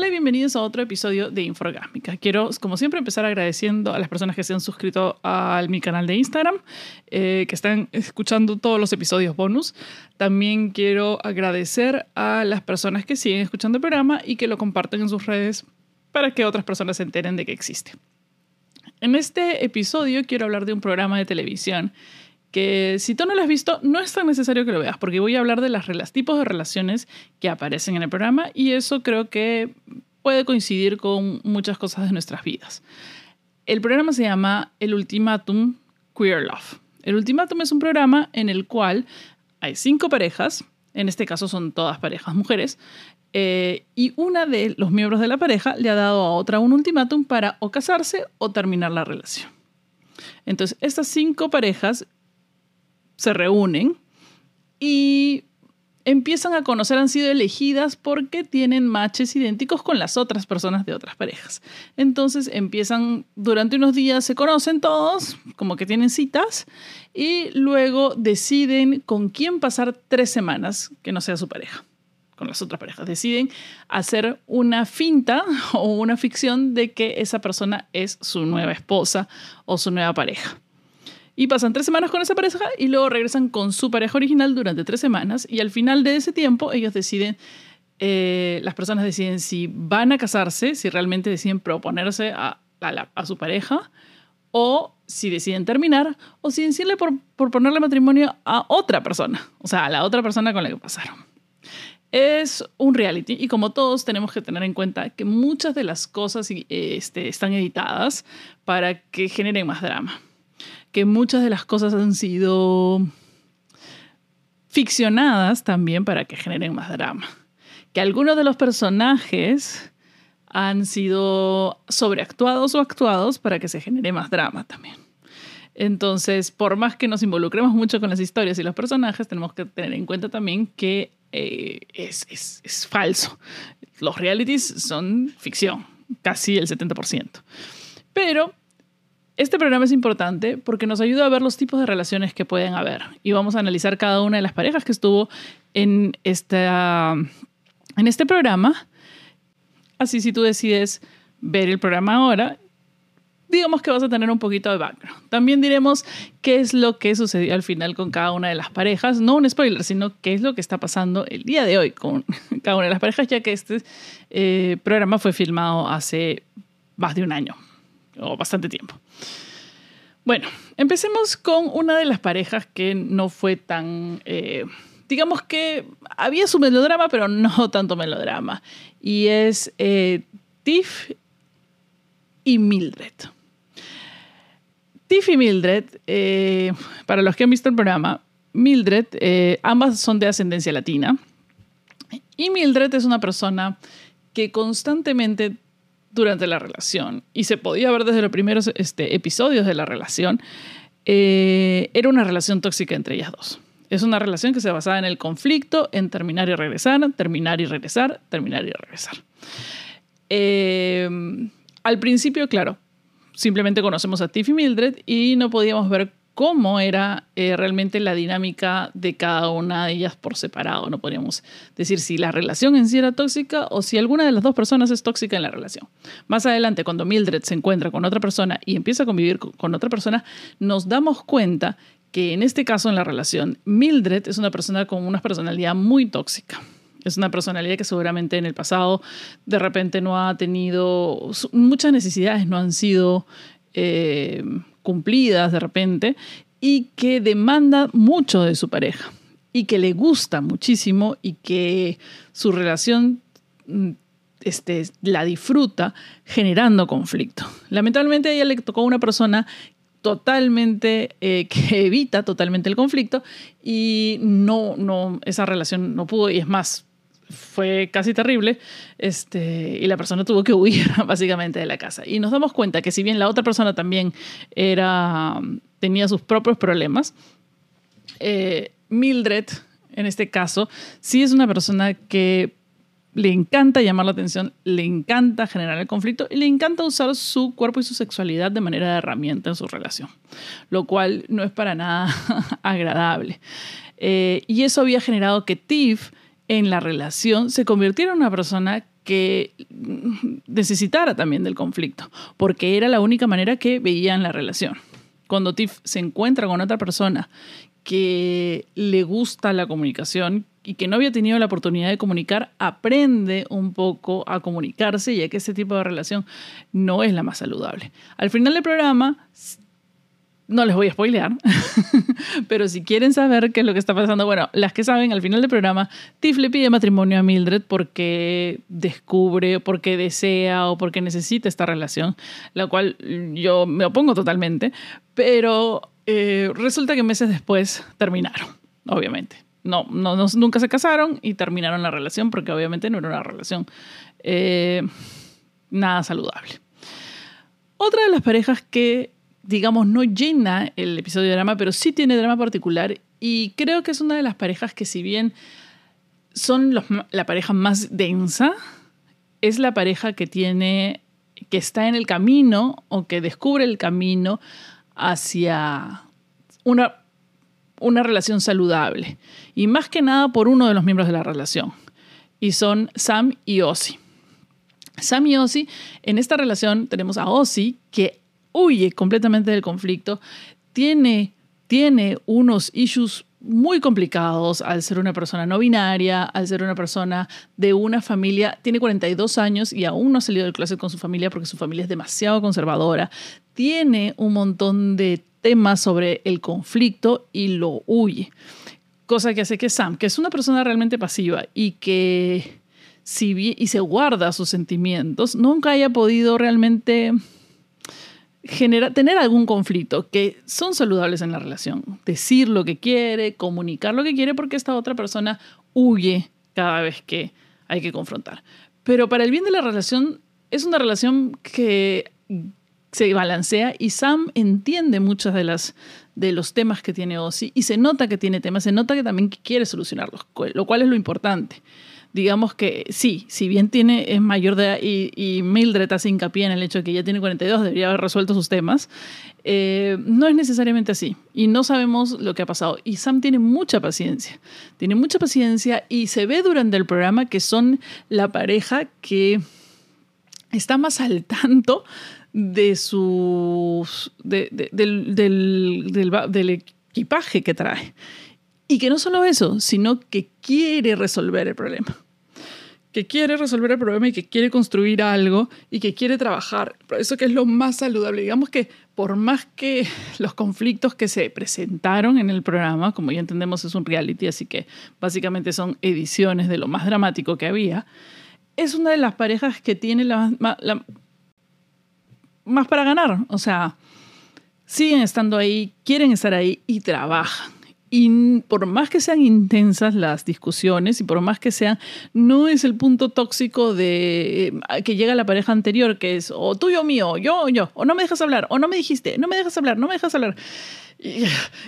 Hola y bienvenidos a otro episodio de Inforgásmica. Quiero, como siempre, empezar agradeciendo a las personas que se han suscrito a mi canal de Instagram, eh, que están escuchando todos los episodios bonus. También quiero agradecer a las personas que siguen escuchando el programa y que lo comparten en sus redes para que otras personas se enteren de que existe. En este episodio quiero hablar de un programa de televisión que si tú no lo has visto, no es tan necesario que lo veas, porque voy a hablar de los tipos de relaciones que aparecen en el programa y eso creo que puede coincidir con muchas cosas de nuestras vidas. El programa se llama El Ultimatum Queer Love. El Ultimatum es un programa en el cual hay cinco parejas, en este caso son todas parejas mujeres, eh, y una de los miembros de la pareja le ha dado a otra un ultimátum para o casarse o terminar la relación. Entonces, estas cinco parejas se reúnen y empiezan a conocer, han sido elegidas porque tienen matches idénticos con las otras personas de otras parejas. Entonces empiezan, durante unos días se conocen todos, como que tienen citas, y luego deciden con quién pasar tres semanas que no sea su pareja, con las otras parejas. Deciden hacer una finta o una ficción de que esa persona es su nueva esposa o su nueva pareja. Y pasan tres semanas con esa pareja y luego regresan con su pareja original durante tres semanas y al final de ese tiempo ellos deciden, eh, las personas deciden si van a casarse, si realmente deciden proponerse a, a, su pareja o si deciden terminar o si deciden por, por ponerle matrimonio a otra persona, o sea, a la otra persona con la que pasaron. Es un reality y como todos tenemos que tener en cuenta que muchas de las cosas este, están editadas para que generen más drama que muchas de las cosas han sido ficcionadas también para que generen más drama. Que algunos de los personajes han sido sobreactuados o actuados para que se genere más drama también. Entonces, por más que nos involucremos mucho con las historias y los personajes, tenemos que tener en cuenta también que eh, es, es, es falso. Los realities son ficción, casi el 70%. Pero este programa es importante porque nos ayuda a ver los tipos de relaciones que pueden haber y vamos a analizar cada una de las parejas que estuvo en, esta, en este programa. Así si tú decides ver el programa ahora, digamos que vas a tener un poquito de background. También diremos qué es lo que sucedió al final con cada una de las parejas. No un spoiler, sino qué es lo que está pasando el día de hoy con cada una de las parejas, ya que este eh, programa fue filmado hace más de un año o bastante tiempo. Bueno, empecemos con una de las parejas que no fue tan... Eh, digamos que había su melodrama, pero no tanto melodrama. Y es eh, Tiff y Mildred. Tiff y Mildred, eh, para los que han visto el programa, Mildred, ambas son de ascendencia latina. Y Mildred es una persona que constantemente durante la relación, y se podía ver desde los primeros este, episodios de la relación, eh, era una relación tóxica entre ellas dos. Es una relación que se basaba en el conflicto, en terminar y regresar, terminar y regresar, terminar y regresar. Eh, al principio, claro, simplemente conocemos a Tiff y Mildred y no podíamos ver cómo era eh, realmente la dinámica de cada una de ellas por separado. No podríamos decir si la relación en sí era tóxica o si alguna de las dos personas es tóxica en la relación. Más adelante, cuando Mildred se encuentra con otra persona y empieza a convivir con otra persona, nos damos cuenta que en este caso en la relación, Mildred es una persona con una personalidad muy tóxica. Es una personalidad que seguramente en el pasado de repente no ha tenido, muchas necesidades no han sido eh, cumplidas de repente y que demanda mucho de su pareja y que le gusta muchísimo y que su relación mm, este, la disfruta generando conflicto. Lamentablemente a ella le tocó una persona totalmente eh, que evita totalmente el conflicto y no, no, esa relación no pudo y es más, fue casi terrible este, y la persona tuvo que huir básicamente de la casa. Y nos damos cuenta que si bien la otra persona también era, tenía sus propios problemas, eh, Mildred, en este caso, sí es una persona que le encanta llamar la atención, le encanta generar el conflicto y le encanta usar su cuerpo y su sexualidad de manera de herramienta en su relación, lo cual no es para nada agradable. Eh, y eso había generado que Tiff en la relación se convirtiera en una persona que necesitara también del conflicto, porque era la única manera que veía en la relación. Cuando Tiff se encuentra con otra persona que le gusta la comunicación y que no había tenido la oportunidad de comunicar, aprende un poco a comunicarse, ya que ese tipo de relación no es la más saludable. Al final del programa no les voy a spoilear, pero si quieren saber qué es lo que está pasando, bueno, las que saben, al final del programa, Tiff le pide matrimonio a Mildred porque descubre, porque desea o porque necesita esta relación, la cual yo me opongo totalmente, pero eh, resulta que meses después terminaron, obviamente. No, no, nunca se casaron y terminaron la relación porque obviamente no era una relación eh, nada saludable. Otra de las parejas que digamos, no llena el episodio de drama, pero sí tiene drama particular y creo que es una de las parejas que si bien son la pareja más densa, es la pareja que tiene, que está en el camino o que descubre el camino hacia una, una relación saludable. Y más que nada por uno de los miembros de la relación. Y son Sam y Ozzy. Sam y Ozzy, en esta relación tenemos a Ozzy, que huye completamente del conflicto, tiene, tiene unos issues muy complicados al ser una persona no binaria, al ser una persona de una familia, tiene 42 años y aún no ha salido del closet con su familia porque su familia es demasiado conservadora, tiene un montón de temas sobre el conflicto y lo huye. Cosa que hace que Sam, que es una persona realmente pasiva y que si y se guarda sus sentimientos, nunca haya podido realmente tener algún conflicto que son saludables en la relación. Decir lo que quiere, comunicar lo que quiere, porque esta otra persona huye cada vez que hay que confrontar. Pero para el bien de la relación, es una relación que se balancea y Sam entiende muchas de las de los temas que tiene Ozzy y se nota que tiene temas, se nota que también quiere solucionarlos, lo cual es lo importante digamos que sí, si bien tiene, es mayor de edad y, Mildred hace hincapié en el hecho de que ya tiene 42, debería haber resuelto sus temas, eh, no es necesariamente así y no sabemos lo que ha pasado. Y Sam tiene mucha paciencia, tiene mucha paciencia y se ve durante el programa que son la pareja que está más al tanto de sus, del, del equipaje que trae. Y que no solo eso, sino que quiere resolver el problema. Que quiere resolver el problema y que quiere construir algo y que quiere trabajar. Eso que es lo más saludable. Digamos que por más que los conflictos que se presentaron en el programa, como ya entendemos es un reality, así que básicamente son ediciones de lo más dramático que había, es una de las parejas que tiene la, más para ganar. O sea, siguen estando ahí, quieren estar ahí y trabajan. Y por más que sean intensas las discusiones y por más que sean, no es el punto tóxico de eh, que llega la pareja anterior, que es o tuyo mío, yo o yo, o no me dejas hablar, o no me dijiste, no me dejas hablar, no me dejas hablar. Y,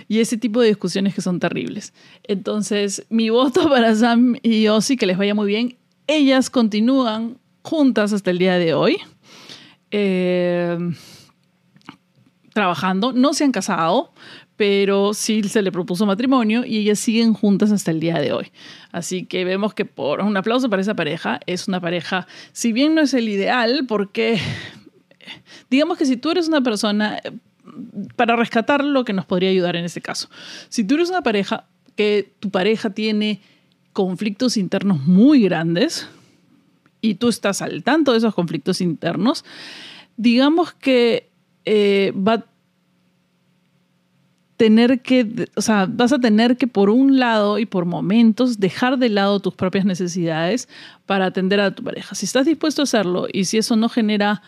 y ese tipo de discusiones que son terribles. Entonces, mi voto para Sam y Ozzy, que les vaya muy bien. Ellas continúan juntas hasta el día de hoy. Eh, trabajando, no se han casado, pero sí se le propuso matrimonio y ellas siguen juntas hasta el día de hoy. Así que vemos que por un aplauso para esa pareja, es una pareja, si bien no es el ideal, porque digamos que si tú eres una persona, para rescatar lo que nos podría ayudar en este caso, si tú eres una pareja que tu pareja tiene conflictos internos muy grandes y tú estás al tanto de esos conflictos internos, digamos que eh, va tener que, o sea, vas a tener que por un lado y por momentos dejar de lado tus propias necesidades para atender a tu pareja. Si estás dispuesto a hacerlo y si eso no genera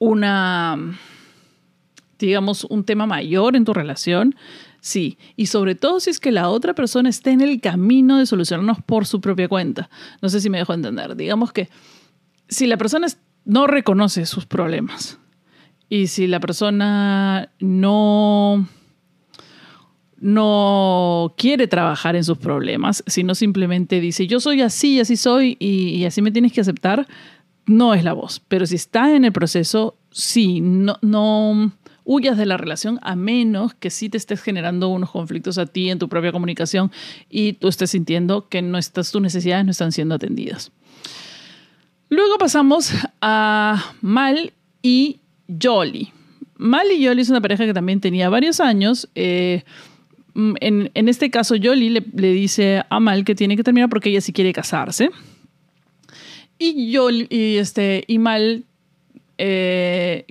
una, digamos, un tema mayor en tu relación, sí. Y sobre todo si es que la otra persona está en el camino de solucionarnos por su propia cuenta. No sé si me dejo entender. Digamos que si la persona no reconoce sus problemas y si la persona no no quiere trabajar en sus problemas, sino simplemente dice, yo soy así, así soy y, así me tienes que aceptar, no es la voz. Pero si está en el proceso, sí, no, no, huyas de la relación a menos que sí te estés generando unos conflictos a ti en tu propia comunicación y tú estés sintiendo que no estás, tus necesidades no están siendo atendidas. Luego pasamos a Mal y Jolly. Mal y Jolly es una pareja que también tenía varios años. Eh, en, este caso, Jolly le, dice a Mal que tiene que terminar porque ella sí quiere casarse. Y, Jolly, y, este, y Mal eh,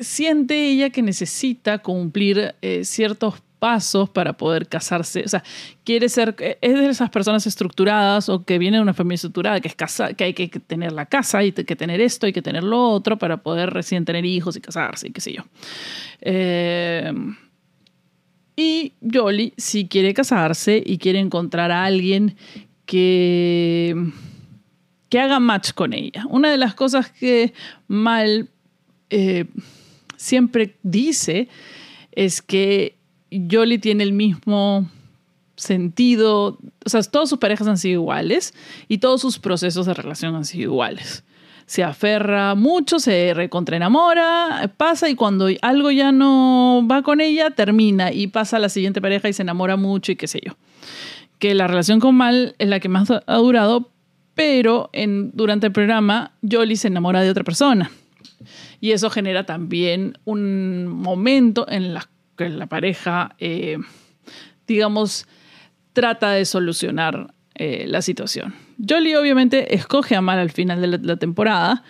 siente ella que necesita cumplir eh, ciertos pasos para poder casarse. O sea, quiere ser, es de esas personas estructuradas o que viene de una familia estructurada, que es casa, que hay que tener la casa, y que tener esto, y que tener lo otro para poder recién tener hijos y casarse y qué sé yo. Eh, y Jolly sí quiere casarse y quiere encontrar a alguien que, que haga match con ella. Una de las cosas que Mal eh, siempre dice es que Jolly tiene el mismo sentido, o sea, todas sus parejas han sido iguales y todos sus procesos de relación han sido iguales. Se aferra mucho, se recontraenamora, pasa y cuando algo ya no va con ella, termina y pasa a la siguiente pareja y se enamora mucho y qué sé yo. Que la relación con Mal es la que más ha durado, pero en, durante el programa Jolly se enamora de otra persona. Y eso genera también un momento en la que la pareja, eh, digamos, trata de solucionar eh, la situación. Jolly obviamente escoge a Mal al final de la, temporada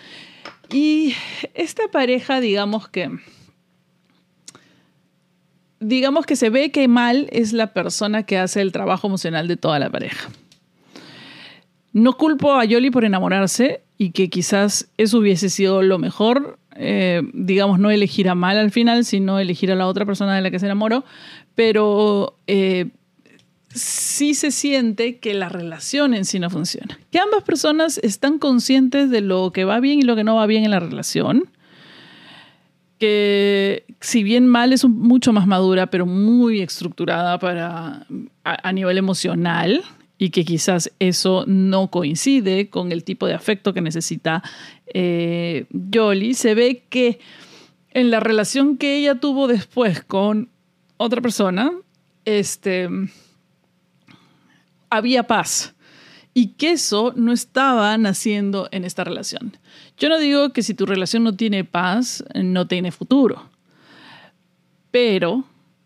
y esta pareja, digamos que digamos que se ve que Mal es la persona que hace el trabajo emocional de toda la pareja. No culpo a Jolly por enamorarse y que quizás eso hubiese sido lo mejor eh, digamos, no elegir a mal al final, sino elegir a la otra persona de la que se enamoró, pero eh, sí se siente que la relación en sí no funciona. Que ambas personas están conscientes de lo que va bien y lo que no va bien en la relación. Que si bien mal es mucho más madura, pero muy estructurada para, a nivel emocional, y que quizás eso no coincide con el tipo de afecto que necesita eh, Jolly, se ve que en la relación que ella tuvo después con otra persona, este, había paz y que eso no estaba naciendo en esta relación. Yo no digo que si tu relación no tiene paz, no tiene futuro, pero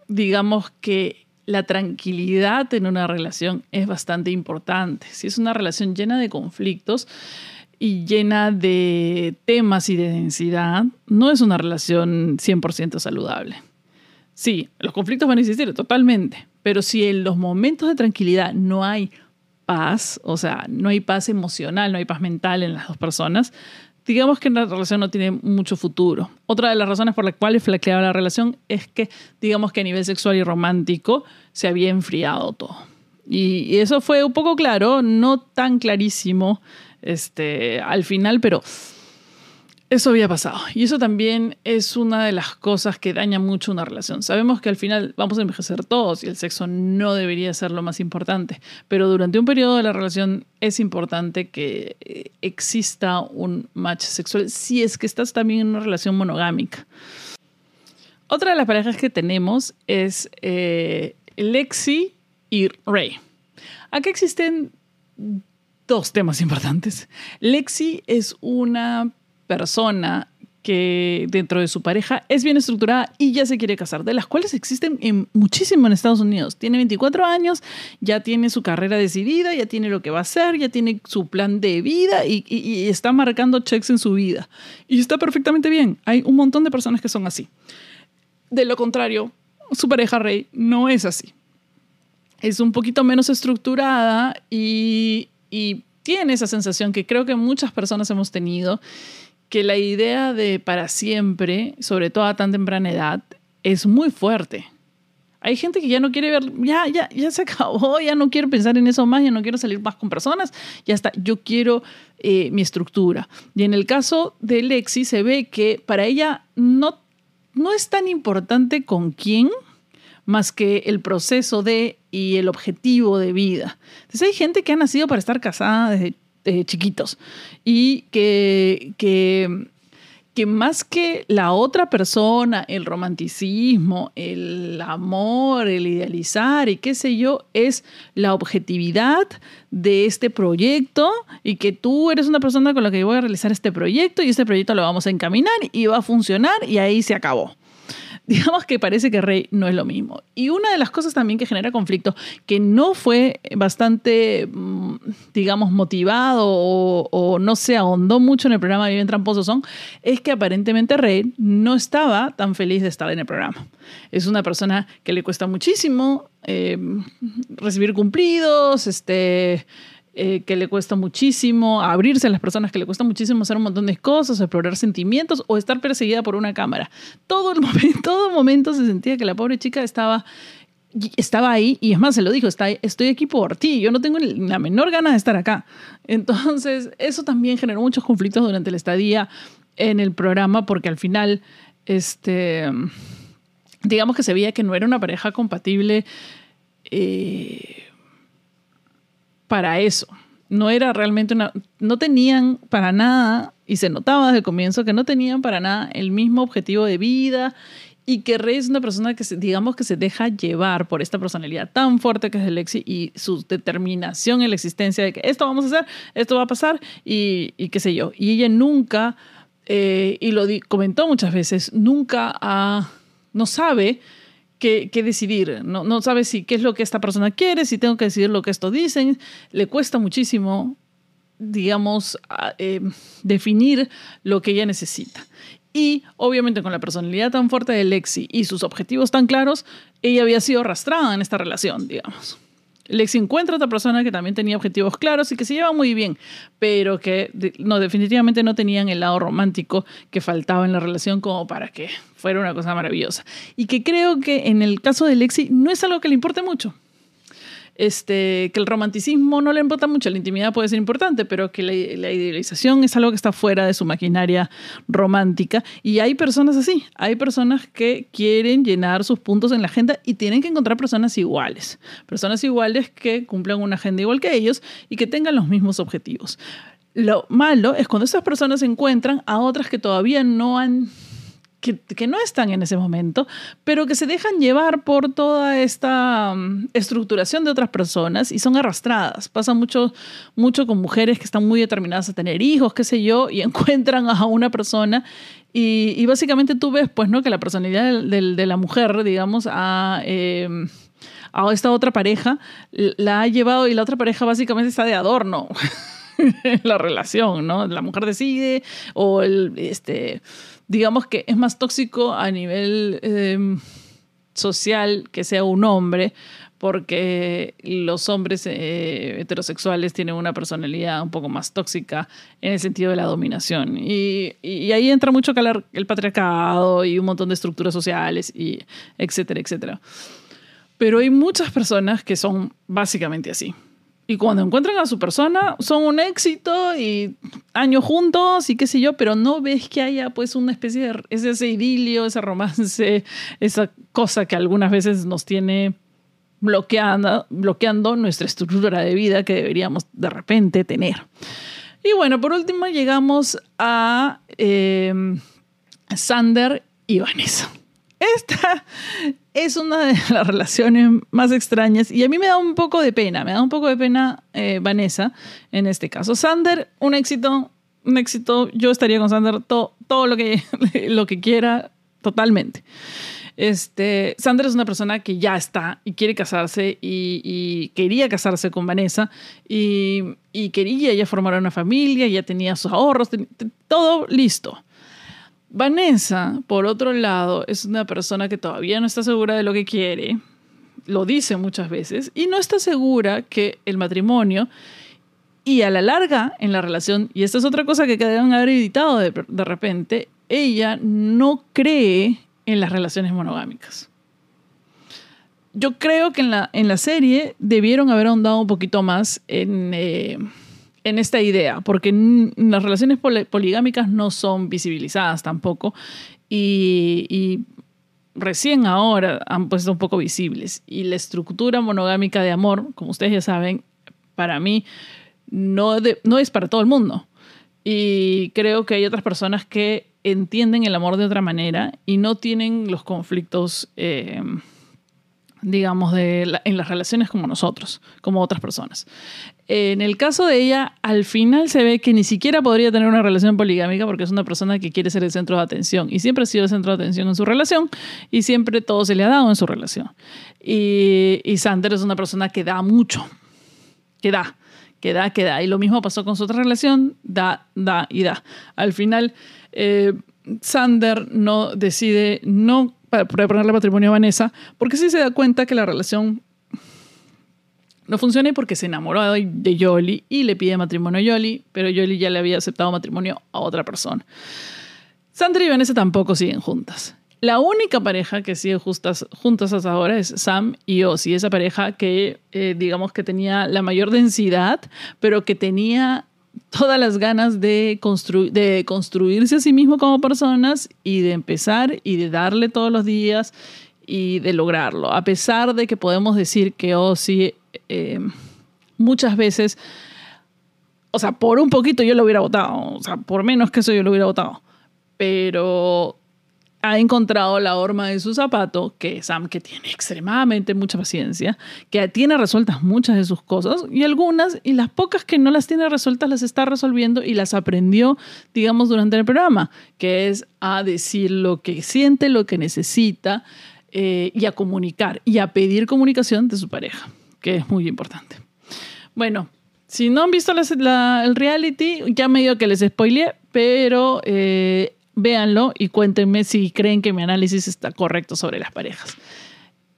digamos que la tranquilidad en una relación es bastante importante. Si es una relación llena de conflictos y llena de temas y de densidad, no es una relación 100% saludable. Sí, los conflictos van a existir totalmente, pero si en los momentos de tranquilidad no hay paz, o sea, no hay paz emocional, no hay paz mental en las dos personas, digamos que la relación no tiene mucho futuro. Otra de las razones por las cuales flaqueaba la relación es que, digamos que a nivel sexual y romántico se había enfriado todo. Y, eso fue un poco claro, no tan clarísimo este, al final, pero eso había pasado. Y eso también es una de las cosas que daña mucho una relación. Sabemos que al final vamos a envejecer todos y el sexo no debería ser lo más importante, pero durante un periodo de la relación es importante que eh, exista un match sexual si es que estás también en una relación monogámica. Otra de las parejas que tenemos es eh, Lexi y Ray. Aquí existen dos temas importantes. Lexi es una persona que dentro de su pareja es bien estructurada y ya se quiere casar, de las cuales existen en, muchísimo en Estados Unidos. Tiene 24 años, ya tiene su carrera decidida, ya tiene lo que va a hacer, ya tiene su plan de vida y, está marcando checks en su vida. Y está perfectamente bien. Hay un montón de personas que son así. De lo contrario, su pareja Rey no es así. Es un poquito menos estructurada y tiene esa sensación que creo que muchas personas hemos tenido que la idea de para siempre, sobre todo a tan temprana edad, es muy fuerte. Hay gente que ya no quiere ver, ya, ya, ya se acabó, ya no quiero pensar en eso más, ya no quiero salir más con personas, ya está, yo quiero eh, mi estructura. Y en el caso de Lexi se ve que para ella no, no es tan importante con quién, más que el proceso de y el objetivo de vida. Entonces hay gente que ha nacido para estar casada desde chiquitos. Y que, que, que más que la otra persona, el romanticismo, el amor, el idealizar y qué sé yo, es la objetividad de este proyecto y que tú eres una persona con la que voy a realizar este proyecto y este proyecto lo vamos a encaminar y va a funcionar y ahí se acabó digamos que parece que Rey no es lo mismo. Y una de las cosas también que genera conflicto, que no fue bastante, mm, digamos, motivado o, no se ahondó mucho en el programa Viven Tramposos son, es que aparentemente Rey no estaba tan feliz de estar en el programa. Es una persona que le cuesta muchísimo eh, recibir cumplidos, este eh, que le cuesta muchísimo abrirse a las personas, que le cuesta muchísimo hacer un montón de cosas, explorar sentimientos o estar perseguida por una cámara. Todo el momento, todo momento se sentía que la pobre chica estaba estaba ahí y es más, se lo dijo, está, estoy aquí por ti, yo no tengo la menor gana de estar acá. Entonces, eso también generó muchos conflictos durante la estadía en el programa porque al final, este, digamos que se veía que no era una pareja compatible. Eh, para eso. No era realmente una... No tenían para nada, y se notaba desde el comienzo, que no tenían para nada el mismo objetivo de vida y que Rey es una persona que, digamos, que se deja llevar por esta personalidad tan fuerte que es Alexi y su determinación en la existencia de que esto vamos a hacer, esto va a pasar y, qué sé yo. Y ella nunca, eh, y lo comentó muchas veces, nunca no sabe qué, decidir. No, no sabe si qué es lo que esta persona quiere, si tengo que decidir lo que esto dicen. Le cuesta muchísimo, digamos, eh, definir lo que ella necesita. Y obviamente con la personalidad tan fuerte de Lexi y sus objetivos tan claros, ella había sido arrastrada en esta relación, digamos. Lexi encuentra a otra persona que también tenía objetivos claros y que se lleva muy bien, pero que no, definitivamente no tenían el lado romántico que faltaba en la relación como para que fuera una cosa maravillosa. Y que creo que en el caso de Lexi no es algo que le importe mucho este, que el romanticismo no le importa mucho, la intimidad puede ser importante, pero que la, idealización es algo que está fuera de su maquinaria romántica. Y hay personas así, hay personas que quieren llenar sus puntos en la agenda y tienen que encontrar personas iguales, personas iguales que cumplan una agenda igual que ellos y que tengan los mismos objetivos. Lo malo es cuando esas personas encuentran a otras que todavía no han que, no están en ese momento, pero que se dejan llevar por toda esta mm, estructuración de otras personas y son arrastradas. Pasa mucho, mucho con mujeres que están muy determinadas a tener hijos, qué sé yo, y encuentran a una persona y, básicamente tú ves, pues, ¿no? Que la personalidad de, la mujer, digamos, a... Em, esta otra pareja la ha llevado y la otra pareja básicamente está de adorno la relación, ¿no? La mujer decide o el, este, digamos que es más tóxico a nivel em, social que sea un hombre, porque los hombres eh, heterosexuales tienen una personalidad un poco más tóxica en el sentido de la dominación. Y, y, ahí entra mucho el patriarcado y un montón de estructuras sociales, y etcétera, etcétera. Pero hay muchas personas que son básicamente así. Y cuando encuentran a su persona, son un éxito y años juntos y qué sé yo, pero no ves que haya pues una especie de ese, ese idilio, ese romance, esa cosa que algunas veces nos tiene bloqueando, bloqueando nuestra estructura de vida que deberíamos de repente tener. Y bueno, por último llegamos a eh, Sander y Vanessa. Esta es una de las relaciones más extrañas y a mí me da un poco de pena, me da un poco de pena eh, Vanessa en este caso. Sander, un éxito, un éxito, yo estaría con Sander todo lo que, lo que quiera, totalmente. Este, Sander es una persona que ya está y quiere casarse y, quería casarse con Vanessa y, quería ya formar una familia, ya tenía sus ahorros, todo listo. Vanessa, por otro lado, es una persona que todavía no está segura de lo que quiere, lo dice muchas veces, y no está segura que el matrimonio y a la larga en la relación, y esta es otra cosa que deben haber editado de, de repente, ella no cree en las relaciones monogámicas. Yo creo que en la, en la serie debieron haber ahondado un poquito más en... Eh, en esta idea, porque las relaciones poligámicas no son visibilizadas tampoco y, recién ahora han puesto un poco visibles. Y la estructura monogámica de amor, como ustedes ya saben, para mí no, no es para todo el mundo. Y creo que hay otras personas que entienden el amor de otra manera y no tienen los conflictos, eh, digamos, de en las relaciones como nosotros, como otras personas. En el caso de ella, al final se ve que ni siquiera podría tener una relación poligámica porque es una persona que quiere ser el centro de atención y siempre ha sido el centro de atención en su relación y siempre todo se le ha dado en su relación. Y, y Sander es una persona que da mucho, que da, que da, que da. Y lo mismo pasó con su otra relación, da, da y da. Al final, eh, Sander no decide no proponerle matrimonio a Vanessa porque sí se da cuenta que la relación no funciona porque se enamoró de Yoli y le pide matrimonio a Yoli, pero Yoli ya le había aceptado matrimonio a otra persona. Sandra y Vanessa tampoco siguen juntas. La única pareja que sigue juntas, juntas hasta ahora es Sam y Ozzy, esa pareja que eh, digamos que tenía la mayor densidad, pero que tenía todas las ganas de, de construirse a sí mismo como personas y de empezar y de darle todos los días y de lograrlo. A pesar de que podemos decir que Ozzy eh, muchas veces, o sea, por un poquito yo lo hubiera votado, o sea, por menos que eso yo lo hubiera votado, pero ha encontrado la horma de su zapato, que Sam, que tiene extremadamente mucha paciencia, que tiene resueltas muchas de sus cosas y algunas, y las pocas que no las tiene resueltas las está resolviendo y las aprendió, digamos, durante el programa, que es a decir lo que siente, lo que necesita eh, y a comunicar y a pedir comunicación de su pareja que es muy importante. Bueno, si no han visto el reality, ya medio que les spoileé, pero eh, véanlo y cuéntenme si creen que mi análisis está correcto sobre las parejas.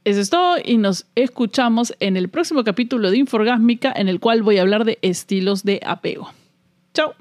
Eso es todo y nos escuchamos en el próximo capítulo de Inforgásmica en el cual voy a hablar de estilos de apego. Chao.